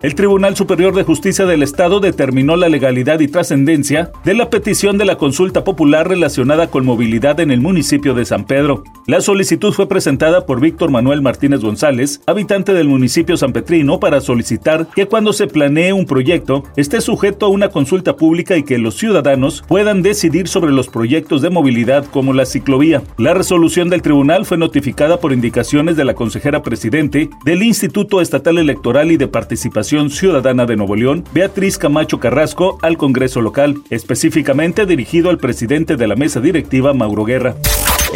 El Tribunal Superior de Justicia del Estado determinó la legalidad y trascendencia de la petición de la consulta popular relacionada con movilidad en el municipio de San Pedro. La solicitud fue presentada por Víctor Manuel Martínez González, habitante del municipio San Petrino, para solicitar que cuando se planee un proyecto esté sujeto a una consulta pública y que los ciudadanos puedan decidir sobre los proyectos de movilidad como la ciclovía. La resolución del tribunal fue notificada por indicaciones de la consejera presidente del Instituto Estatal Electoral y de Participación Ciudadana de Nuevo León, Beatriz Camacho Carrasco, al Congreso local, específicamente dirigido al presidente de la mesa directiva, Mauro Guerra.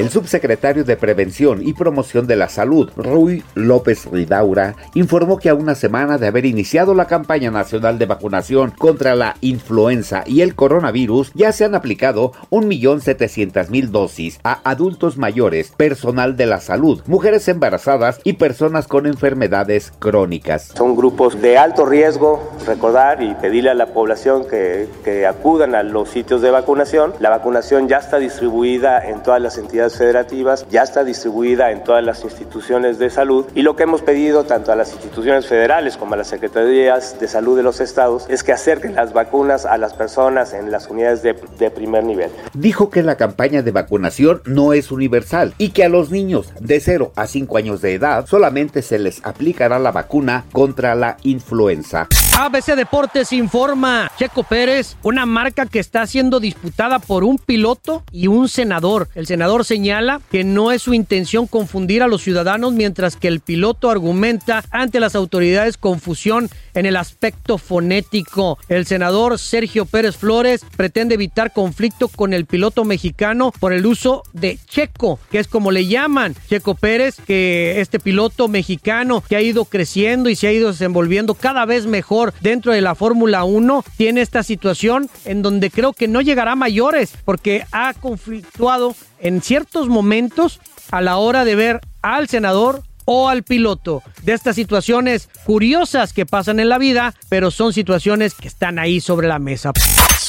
El subsecretario de Prevención y Promoción de la Salud, Rui López Ridaura, informó que a una semana de haber iniciado la campaña nacional de vacunación contra la influenza y el coronavirus, ya se han aplicado 1.700.000 dosis a adultos mayores, personal de la salud, mujeres embarazadas y personas con enfermedades crónicas. Son grupos de alto riesgo, recordar y pedirle a la población que, acudan a los sitios de vacunación. La vacunación ya está distribuida en todas las entidades federativas, ya está distribuida en todas las instituciones de salud y lo que hemos pedido tanto a las instituciones federales como a las secretarías de salud de los estados es que acerquen las vacunas a las personas en las unidades de, de primer nivel. Dijo que la campaña de vacunación no es universal y que a los niños de 0 a 5 años de edad solamente se les aplicará la vacuna contra la influenza. ABC Deportes informa, Checo Pérez, una marca que está siendo disputada por un piloto y un senador. El senador señala que no es su intención confundir a los ciudadanos, mientras que el piloto argumenta ante las autoridades confusión en el aspecto fonético. El senador Sergio Pérez Flores pretende evitar conflicto con el piloto mexicano por el uso de Checo, que es como le llaman Checo Pérez, que este piloto mexicano que ha ido creciendo y se ha ido desenvolviendo cada vez mejor dentro de la Fórmula 1, tiene esta situación en donde creo que no llegará a mayores porque ha conflictuado en ciertos momentos a la hora de ver al senador o al piloto. De estas situaciones curiosas que pasan en la vida, pero son situaciones que están ahí sobre la mesa.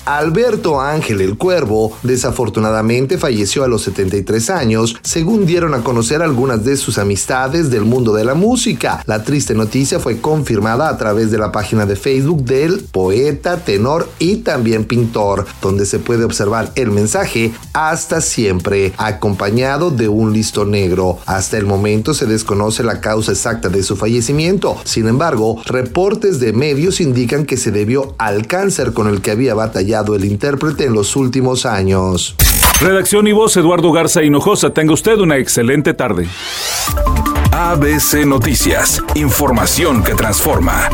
Alberto Ángel el Cuervo desafortunadamente falleció a los 73 años, según dieron a conocer algunas de sus amistades del mundo de la música. La triste noticia fue confirmada a través de la página de Facebook del poeta, tenor y también pintor, donde se puede observar el mensaje hasta siempre, acompañado de un listo negro. Hasta el momento se desconoce la causa exacta de su fallecimiento. Sin embargo, reportes de medios indican que se debió al cáncer con el que había batallado el intérprete en los últimos años. Redacción y voz Eduardo Garza Hinojosa. Tenga usted una excelente tarde. ABC Noticias. Información que transforma.